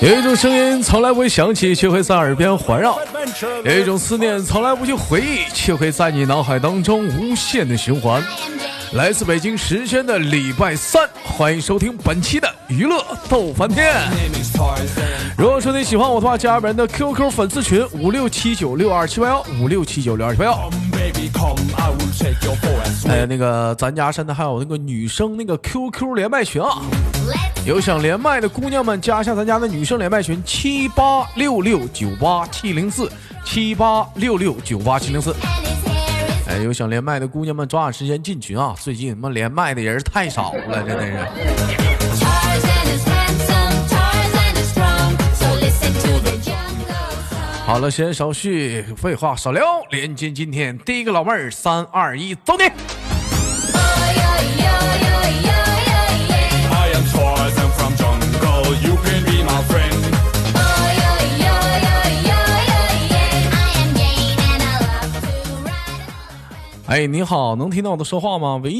有一种声音从来不会响起，却会在耳边环绕；有一种思念从来不去回忆，却会在你脑海当中无限的循环。来自北京时间的礼拜三，欢迎收听本期的娱乐逗翻天。如果说你喜欢我的话，加本人的 QQ 粉丝群五六七九六二七八幺五六七九六二七八幺。哎，那个咱家现在还有那个女生那个 QQ 连麦群啊，有想连麦的姑娘们加一下咱家的女生连麦群七八六六九八七零四七八六六九八七零四。哎，有想连麦的姑娘们，抓紧时间进群啊！最近他妈连麦的人太少了，真的是。好了，先少叙，废话少聊，连接今天第一个老妹儿，三二一，走你！哎，你好，能听到我的说话吗？喂，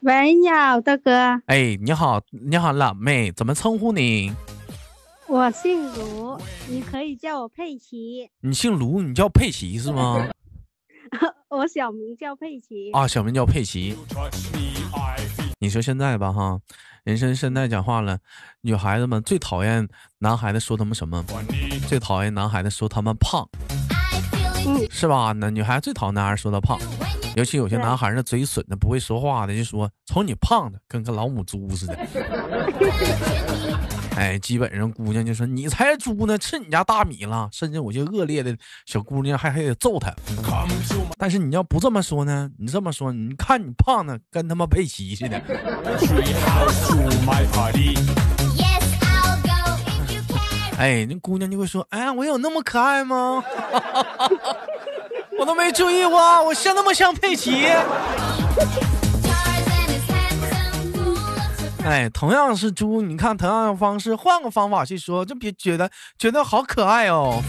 喂，你好，大哥。哎，你好，你好，老妹，怎么称呼你？我姓卢，你可以叫我佩奇。你姓卢，你叫佩奇是吗？我小名叫佩奇。啊，小名叫佩奇。你说现在吧，哈，人生现在讲话了，女孩子们最讨厌男孩子说他们什么？最讨厌男孩子说他们胖。是吧？那女孩最讨厌男孩说她胖，尤其有些男孩那嘴损的不会说话的，就说瞅你胖的跟个老母猪似的。哎，基本上姑娘就说你才猪呢，吃你家大米了。甚至有些恶劣的小姑娘还还得揍他。但是你要不这么说呢？你这么说，你看你胖的跟他妈佩奇似的。哎，那姑娘就会说：“哎呀，我有那么可爱吗？我都没注意过，我像那么像佩奇。”哎，同样是猪，你看同样的方式，换个方法去说，就别觉得觉得好可爱哦。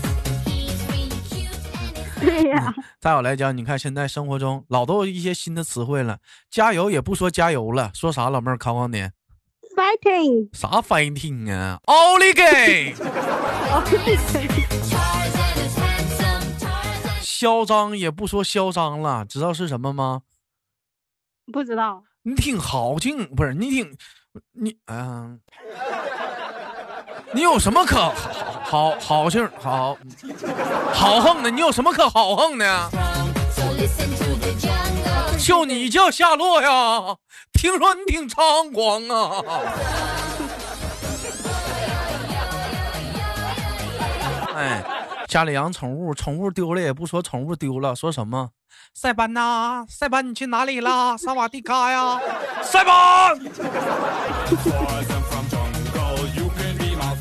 对呀。再有来讲，你看现在生活中老都有一些新的词汇了，加油也不说加油了，说啥？老妹儿考考你。Fighting 啥 fighting 啊？奥利给！嚣张也不说嚣张了，知道是什么吗？不知道。你挺豪劲，不是你挺你嗯，你有什么可好好好劲好豪横的？你有什么可豪横的？就你叫夏洛呀？听说你挺猖狂啊！哎，家里养宠物，宠物丢了也不说宠物丢了，说什么？塞班呐，塞班，你去哪里啦？萨瓦迪卡呀，塞班！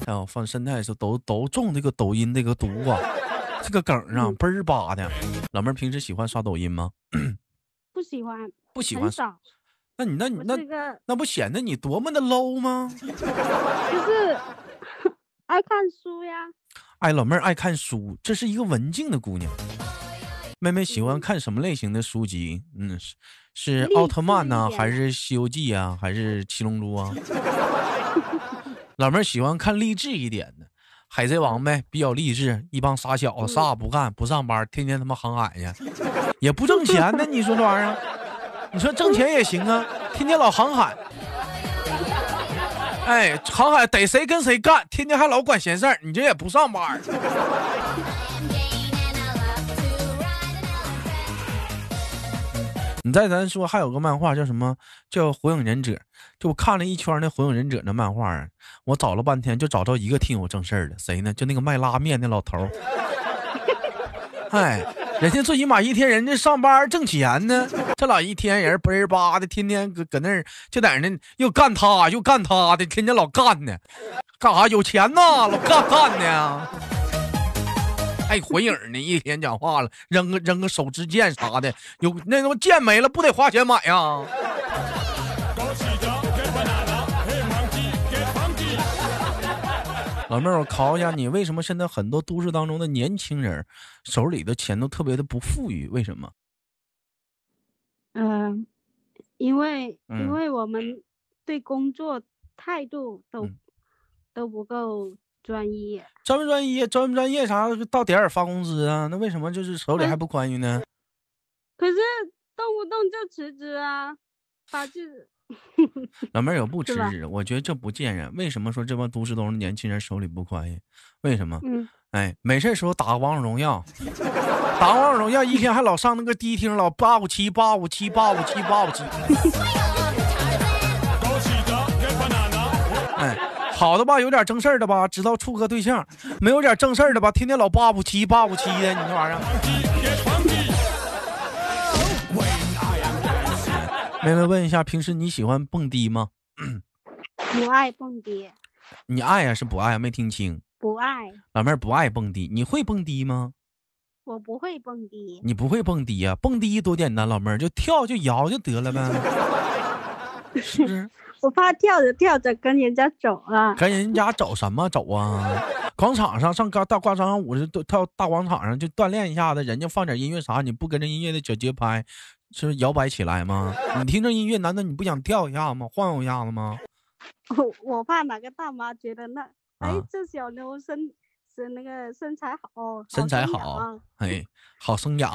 哎呦，放现在是都都中这个抖音这个毒啊，这个梗啊，倍儿巴的。老妹儿平时喜欢刷抖音吗？不喜欢，不喜欢。少。那你那你那那不显得你多么的 low 吗？就是 爱看书呀。哎，老妹儿爱看书，这是一个文静的姑娘。妹妹喜欢看什么类型的书籍？嗯，是是奥特曼呢，还是西游记啊，还是七龙珠啊？老妹儿喜欢看励志一点的，海贼王呗，比较励志。一帮傻小子啥也不干，不上班，天天他妈航海去，也不挣钱呢。你说这玩意儿？你说挣钱也行啊，天天老航海，哎，航海逮谁跟谁干，天天还老管闲事儿，你这也不上班。你再咱说，还有个漫画叫什么？叫《火影忍者》。就我看了一圈那《火影忍者》那漫画，我找了半天，就找着一个挺有正事儿的，谁呢？就那个卖拉面的老头儿。哎。人家最起码一天，人家上班挣钱呢。这俩一天人嘣儿吧的，天天搁搁那儿就在那又干他又干他的，天天老干呢。干啥？有钱呐，老干干呢。还回影呢，一天讲话了，扔个扔个手指剑啥的，有那他妈剑没了，不得花钱买呀？老妹儿，我考一下你，为什么现在很多都市当中的年轻人手里的钱都特别的不富裕？为什么？嗯，因为因为我们对工作态度都都不够专一。专不专一？专不专业啥？到点儿发工资啊？那为什么就是手里还不宽裕呢？可是动不动就辞职啊，把这老妹儿有不辞是吧职，我觉得这不见人。为什么说这帮都市中的年轻人手里不宽裕？为什么？嗯，哎，没事儿时候打个王者荣耀，打王者荣耀一天还老上那个迪厅，老八五七八五七八五七八五七。哎，好的吧，有点正事儿的吧，知道处个对象；没有点正事儿的吧，天天老八五七八五七的，你这玩意儿。妹妹问一下，平时你喜欢蹦迪吗？不爱蹦迪，你爱呀、是不爱啊？没听清。不爱，老妹儿不爱蹦迪，你会蹦迪吗？我不会蹦迪。你不会蹦迪呀、蹦迪多简单，老妹儿就跳就摇就得了呗，是不是？我怕跳着跳着跟人家走啊。跟人家走什么走啊？广场上上大大广场舞是都跳大广场上就锻炼一下子，人家放点音乐啥，你不跟着音乐的脚节拍，是摇摆起来吗？你听着音乐，难道你不想跳一下吗？晃悠一下子吗？我我怕哪个大妈觉得那，哎啊，这小妞身是那个身材好，身材好，哎，好生养，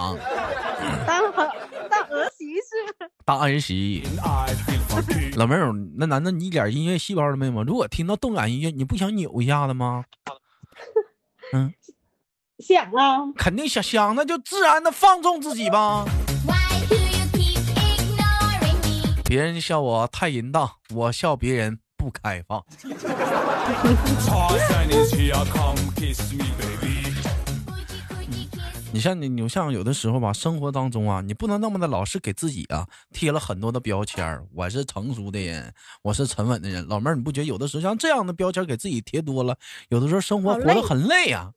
当儿当儿媳是当儿媳。老妹儿，那难道你一点音乐细胞都没有吗？如果听到动感音乐，你不想扭一下子吗？嗯，想啊，肯定想想，那就自然的放纵自己吧。别人笑我太淫荡，我笑别人不开放。你像你，你像有的时候吧，生活当中啊，你不能那么的老是给自己啊贴了很多的标签儿。我是成熟的人，我是沉稳的人。老妹儿，你不觉得有的时候像这样的标签给自己贴多了，有的时候生活活得很累呀、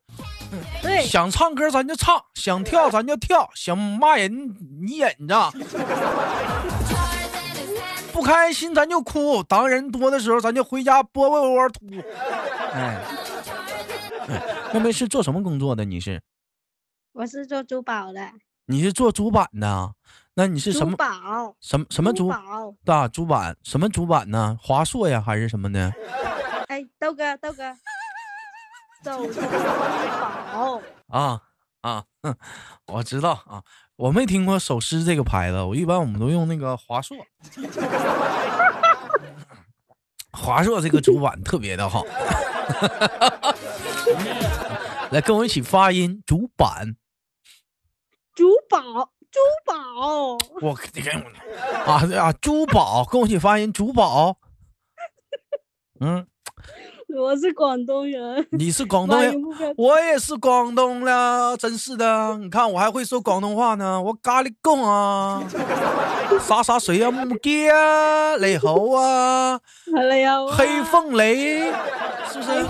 对，想唱歌咱就唱，想跳咱就跳，想骂人你忍着. 不开心咱就哭。当人多的时候，咱就回家窝窝窝吐。哎，哎妹妹是做什么工作的？你是？我是做珠宝的，你是做主板的？那你是什么珠么宝，什么什么主珠宝，大主板？什么主板呢？华硕呀，还是什么呢？哎，豆哥，豆哥，走珠宝，啊啊，哼我知道啊，我没听过手撕这个牌子，我一般我们都用那个华硕。华硕这个主板特别的好，来跟我一起发音，主板。珠宝，珠宝，我你看我啊对啊，珠宝，跟我一起发音，珠宝。嗯，我是广东人，你是广东人我也是广东的，真是的。你看我还会说广东话呢，我咖喱贡啊，洒洒水啊，木鸡啊，雷猴啊，黑凤雷，是不是.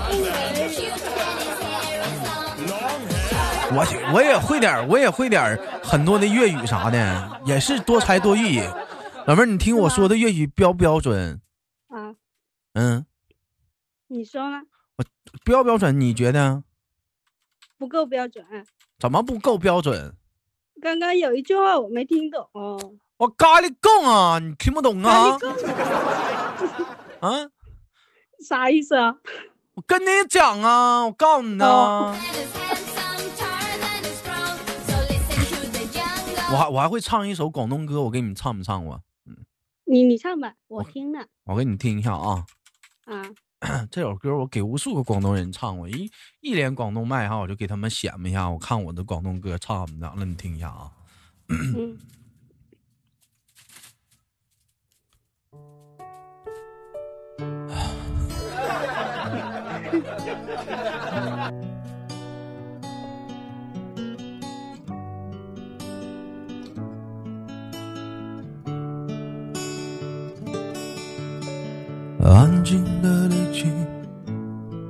我我也会点，我也会点很多的粤语啥的，也是多才多艺。老妹儿，你听我说的粤语标不标准？啊，嗯，你说呢？标不标准？你觉得不够标准。怎么不够标准？刚刚有一句话我没听懂，我咖喱贡啊，你听不懂啊？啊，啥意思啊？我跟你讲啊，我告诉你呢，哦 Tarzan is handsome, Tarzan is strong. So listen to the jungle. 我还我还会唱一首广东歌，我给你们唱不唱过？你你唱吧，我听呢我给你听一下啊，啊。这首歌我给无数个广东人唱过，一一连广东麦哈，我就给他们显摆一下，我看我的广东歌唱怎么样了，你听一下啊。嗯，安静的离去，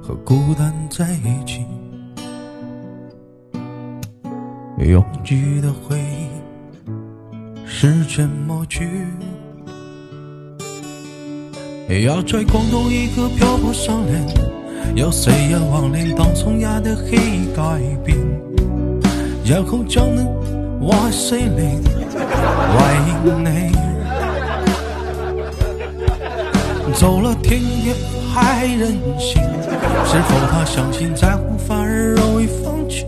和孤单在一起，拥挤的回忆，时间抹去。要在廣東一個漂泊少年，有谁也忘戀當初壓的黑改變，然後將那瓦碎臉懷念你。走了天也还任性，是否他相信在乎反而容易放弃？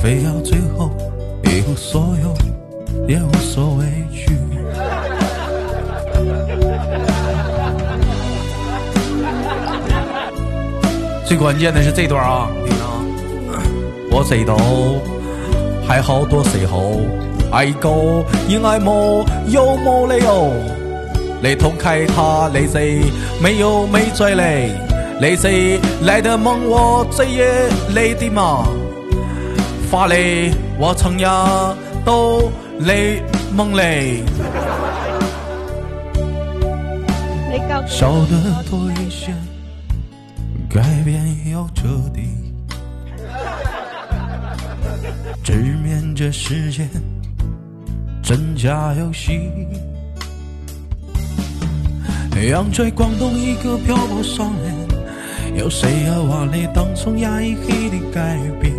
非要最后一无所有，也无所畏惧。最关键的是这段啊，听啊，我知道还好多时候，爱一个因爱慕有冇理由，你痛开他那些没有没罪嘞，那些来的梦我这也累的嘛，发嘞我曾呀都累梦嘞，你夠笑得多一些，改变要彻底，直面这世界真假游戏。仰追广东一个漂泊少年，有谁要万里当初压抑黑的改变？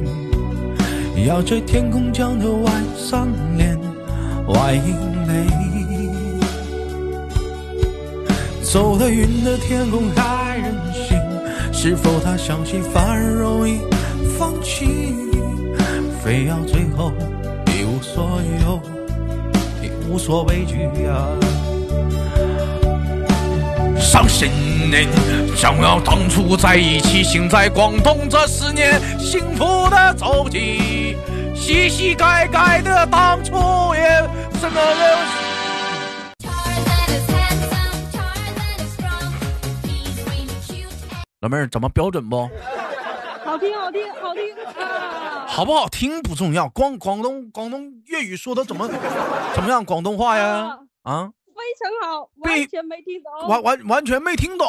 要在天空降头外三连外阴泪。走得云的天空还任性，是否他相信反而容易放弃？非要最后一无所有，也无所畏惧呀、伤心的，想要当初在一起，行在广东这十年，幸福的走起，洗洗改改的当初也是个人。Tarzan is handsome, Tarzan is strong. He's really cute. 老妹儿怎么标准不？好听好听好听啊！好不好听不重要，光广东广东粤语说的怎么怎么样？广东话呀？啊，非常好，完全没听懂。完完完全没听懂。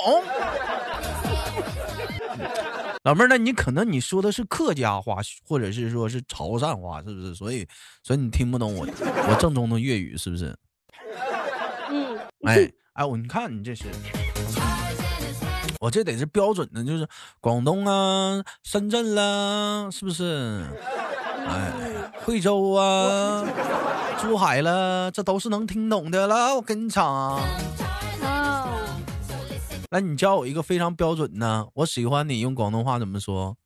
老妹儿，那你可能你说的是客家话，或者是说是潮汕话，是不是？所以所以你听不懂我我正宗的粤语，是不是？嗯，哎哎，我你看你这是，我这得是标准的，就是广东啊、深圳啦，是不是？哎，惠州啊、珠海了，这都是能听懂的了。我跟你讲啊，哦，来，你教我一个非常标准的，我喜欢你用广东话怎么说？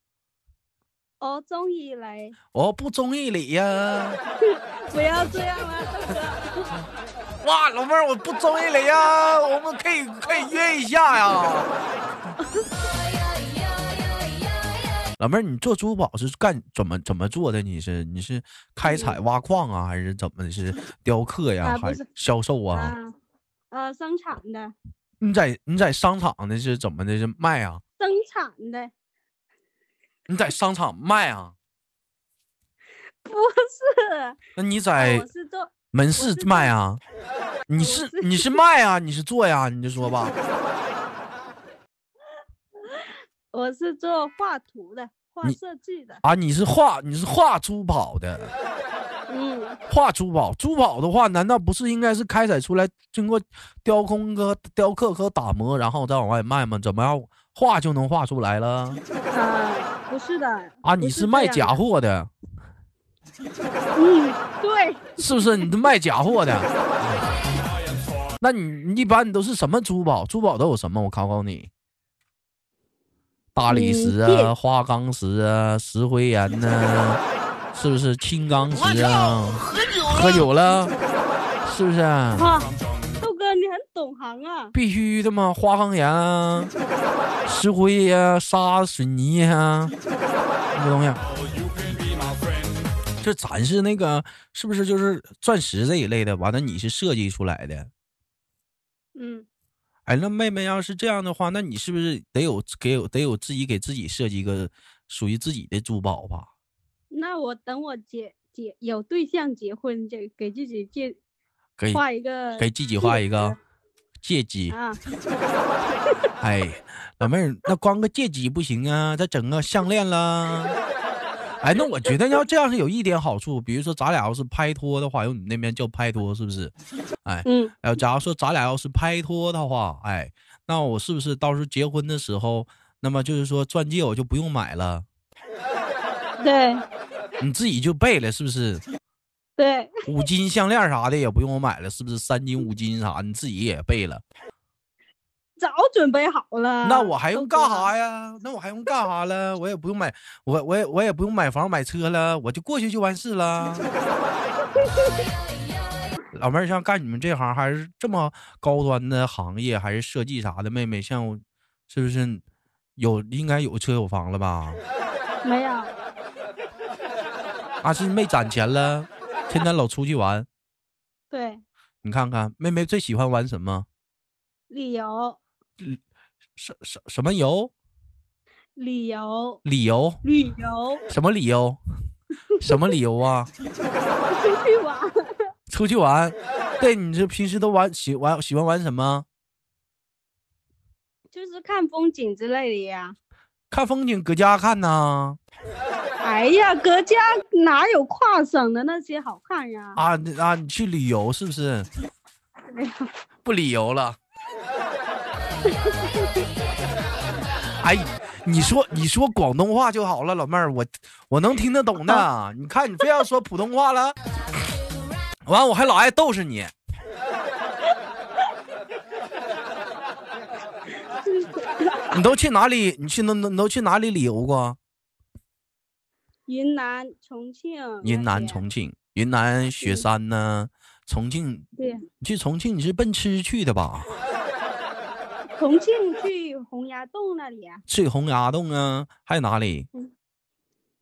我中意你，我不中意你呀！不要这样了，大哥。哇，老妹儿，我不中意你呀，我们可以可以约一下呀。老妹儿，你做珠宝是干怎么怎么做的？你是你是开采挖矿啊，还是怎么的？是雕刻呀，还是销售啊？啊，呃，生产的，你在你在商场的是怎么的？是卖啊？生产的，你在商场卖啊？不是，那你在我是做，門市我是賣啊？你是是你是卖啊？你是做呀？你就说吧。我是做画图的，画设计的，啊，你是画你是画珠宝的。嗯，画珠宝，珠宝的话，难道不是应该是开采出来，经过雕工和雕刻和打磨，然后再往外卖吗？怎么样画就能画出来了？啊，不是的，啊，你是卖假货的，嗯，对，是不是？你是卖假货的？那你你一般你都是什么珠宝？珠宝都有什么？我考考你。大理石啊，花岗石啊，石灰岩呐、是不是青钢石啊？喝酒了，是不是？啊，豆哥你很懂行啊，必须的嘛，花岗岩啊，石灰呀、沙水泥呀、这个东西。这咱是那个是不是就是钻石这一类的？完了，你是设计出来的？嗯，哎，那妹妹要是这样的话，那你是不是得有给有得有自己给自己设计一个属于自己的珠宝吧？那我等我结结有对象结婚，就给自己介给画一个给自己画一个戒指。啊，哎，老妹儿，那光个戒指不行啊，再整个项链啦。哎，那我觉得要这样是有一点好处，比如说咱俩要是拍拖的话，用你那边叫拍拖是不是？哎，嗯，然后假如说咱俩要是拍拖的话，哎，那我是不是到时候结婚的时候，那么就是说钻戒我就不用买了，对你自己就备了，是不是？对，五金项链啥的也不用我买了，是不是？三金五金啥，你自己也备了。早准备好了。那我还用干啥呀？那我还用干啥了？我也不用买，我我也我也不用买房买车了，我就过去就完事了。老妹儿，像干你们这行还是这么高端的行业，还是设计啥的，妹妹，像是不是有应该有车有房了吧？没有，啊，是没攒钱了，天天老出去玩。对，你看看，妹妹最喜欢玩什么？旅游，什什什么游？旅游，理由？旅游，什么理由？什么理由啊？出去玩。出去玩。对，你这平时都玩喜玩喜欢玩什么？就是看风景之类的呀。看风景，搁家看呢。哎呀，搁家哪有跨省的那些好看呀？啊你啊，你去旅游是不是？不旅游了。哎，你说你说广东话就好了，老妹儿，我我能听得懂的。你看你非要说普通话了，完我还老爱逗是你。你都去哪里？你去能能你都去哪里旅游过？云南、重庆。云南、重庆，云南雪山呢？重庆，对，你去重庆你是奔吃去的吧？重庆去洪崖洞那里呀、去洪崖洞啊？还有哪里？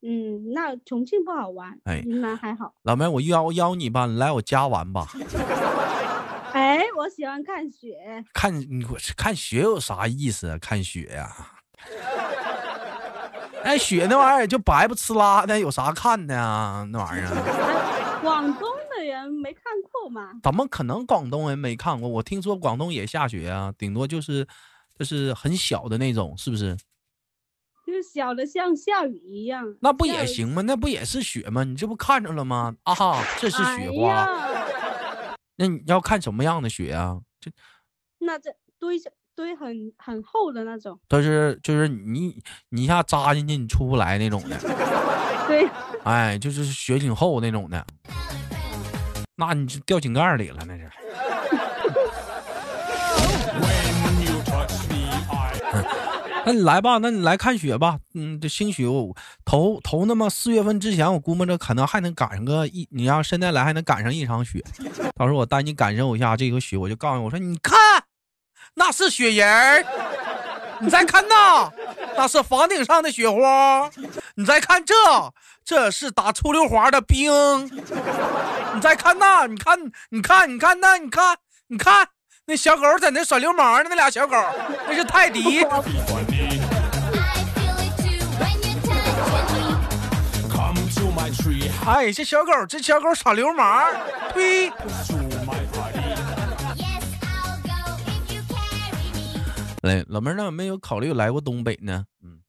嗯，那重庆不好玩，哎云南还好。老妹，我邀邀你吧，你来我家玩吧。哎，我喜欢看雪。看你我看雪有啥意思啊？看雪呀、哎，雪那玩意儿就白不呲啦的，有啥看的啊？那玩意儿哎 广东的人没看过吗？怎么可能广东人没看过？我听说广东也下雪啊，顶多就是就是很小的那种，是不是？就是小的像下雨一样。那不？也行吗？那不也是雪吗？你这不看着了吗？啊哈，这是雪哎花。呀，那你要看什么样的雪啊？这那这堆着堆很很厚的那种。都是就是你你一下扎进去你出不来那种的，对，哎，就是雪挺厚那种的。那你就掉井盖里了，那是。那你来吧，那你来看雪吧。嗯，这新雪我头头那么四月份之前，我估摸着可能还能赶上个一，你要现在来还能赶上一场雪。到时候我带你感受一下这个雪，我就告诉你，我说你看，那是雪人儿，你再看那，那是房顶上的雪花，你再看这，这是打出溜滑的冰，你再看那，你看，你看，你看那，你看，你看那小狗在那耍流氓呢，那俩小狗，那是泰迪。I feel it too when you touch me. 哎，这小狗，这小狗耍流氓，呸！来，老妹儿，那有没有考虑来过东北呢？嗯，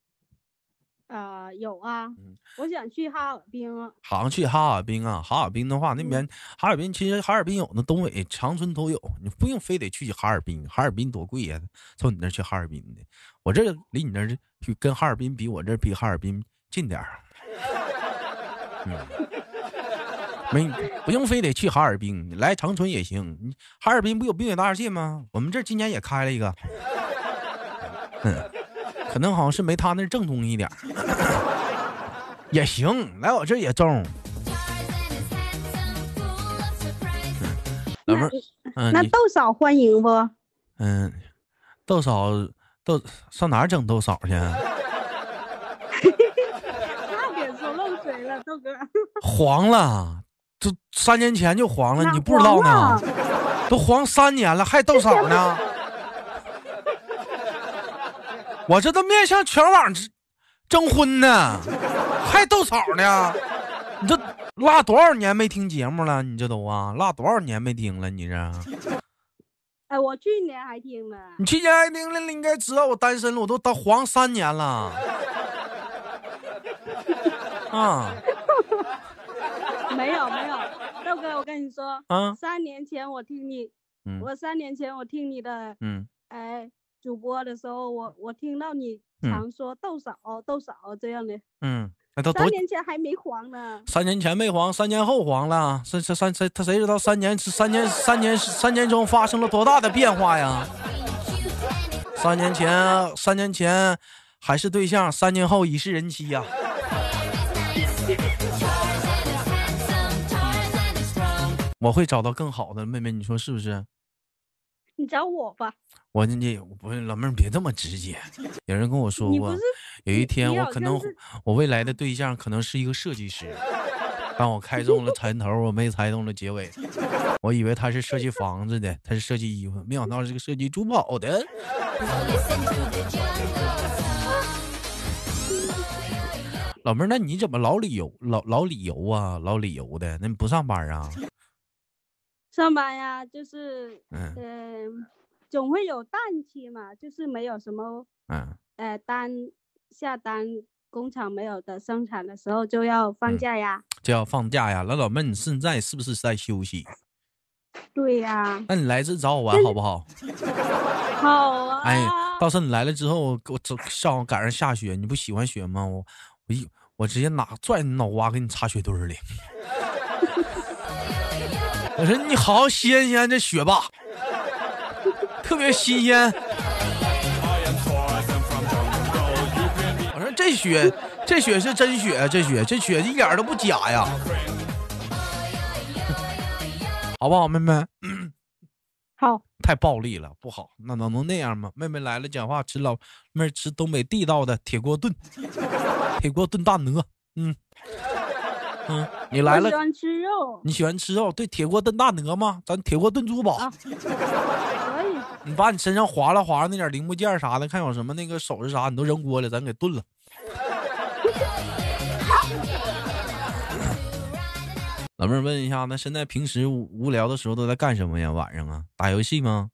啊、有啊嗯，我想去哈尔滨啊。好像去哈尔滨啊，哈尔滨的话，那边哈尔滨其实哈尔滨有那，东北、长春都有，你不用非得去哈尔滨，哈尔滨多贵呀、从你那儿去哈尔滨的，我这离你那儿比跟哈尔滨比，我这比哈尔滨近点儿。嗯，没不用非得去哈尔滨，你来长春也行。你哈尔滨不有冰雪大世界吗？我们这今年也开了一个，嗯，可能好像是没他那正宗一点儿，也行，来我这也中。老妹儿，嗯，那豆嫂欢迎不？嗯，豆嫂豆上哪儿整豆嫂去？啊差点说漏水了，豆哥。黄了，这三年前就黄了，你不知道黄呢？都黄三年了，还豆嫂呢？我这都面向全网征征婚呢，还斗草呢？你这落多少年没听节目了？你这都啊，落多少年没听了？你这，哎，我去年还听呢。你去年还听了，你应该知道我单身了，我都当黄三年了。啊没有没有，豆哥，我跟你说，啊三年前我听你，嗯我三年前我听你的嗯哎主播的时候，我我听到你嗯常说豆嫂豆嫂这样的，嗯，那都三年前还没黄呢。三年前没黄，三年后黄了。这这三谁他谁知道三年三年三年三年中发生了多大的变化呀？三年前，三年前还是对象，三年后已是人妻呀.我会找到更好的妹妹，你说是不是？你找我吧。我你不是老妹儿，别这么直接。有人跟我说过有一天我可能我未来的对象可能是一个设计师，但我猜中了前头，我没猜中了结尾。我以为他是设计房子的，他是设计衣服，没想到是个设计珠宝的。老妹儿，那你怎么老理由老老理由啊，老理由的？那你不上班啊？上班呀，就是嗯嗯、总会有淡期嘛，就是没有什么嗯，呃单下单，工厂没有的生产的时候就要放嗯假呀。就要放假呀。那老妹儿，你现在是不是在休息？对呀，那你来这找我玩好不好？好啊。哎，到时候你来了之后，我我这上午赶上下雪，你不喜欢雪吗？我我一我直接拿拽你脑瓜给你插雪堆儿里。我说你好新鲜这雪吧，特别新鲜。我说这雪这雪是真雪，这雪这雪一点都不假呀，好不好，妹妹？好，太暴力了，不好。那能能那样吗？妹妹来了，讲话吃老妹儿吃东北地道的铁锅炖，铁锅炖大鹅。嗯嗯，你来了我喜，欢吃肉，你喜欢吃肉？对，铁锅炖大鹅吗？咱铁锅炖珠宝。啊可以。你把你身上划拉划拉那点零部件啥的，看有什么那个首饰啥，你都扔锅里，咱给炖了。老妹儿问一下，那现在平时无无聊的时候都在干什么呀？晚上啊，打游戏吗？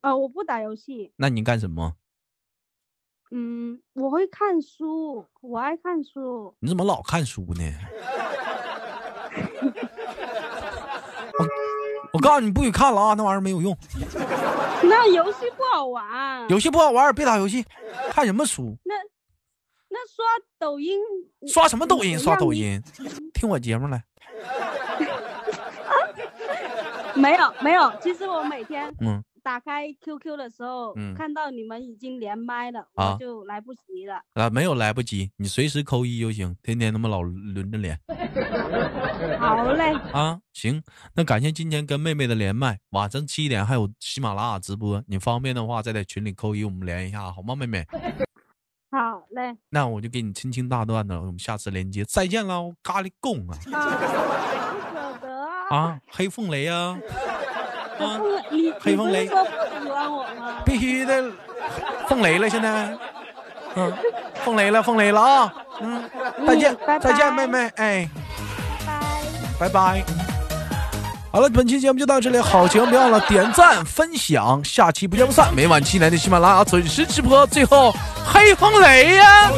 呃，我不打游戏，那你干什么？嗯，我会看书，我爱看书。你怎么老看书呢？我我告诉你，不许看了啊！那玩意儿没有用，那游戏不好玩，游戏不好玩，别打游戏。看什么书？那那刷抖音，刷什么抖音？刷抖音？听我节目来。没有没有，其实我每天嗯，打开 QQ 的时候，嗯看到你们已经连麦了，啊我就来不及了。啊，没有来不及，你随时扣一就行，天天他妈老轮着连 好嘞，啊。行，那感谢今天跟妹妹的连麦，晚上七点还有喜马拉雅直播，你方便的话再在群里扣一，我们连一下好吗，妹妹？好嘞，那我就给你轻轻大段的，我们下次连接，再见喽，咖喱贡啊啊，不舍得啊，啊，黑凤雷啊。黑风雷，必须的，风雷了，现在，嗯，风雷了，风雷了啊，嗯，再见，再见，妹妹，哎，拜拜，拜拜，好了，本期节目就到这里，好情不要了，点赞分享，下期不见不散，每晚七点的喜马拉雅准时直播，最后黑风雷呀。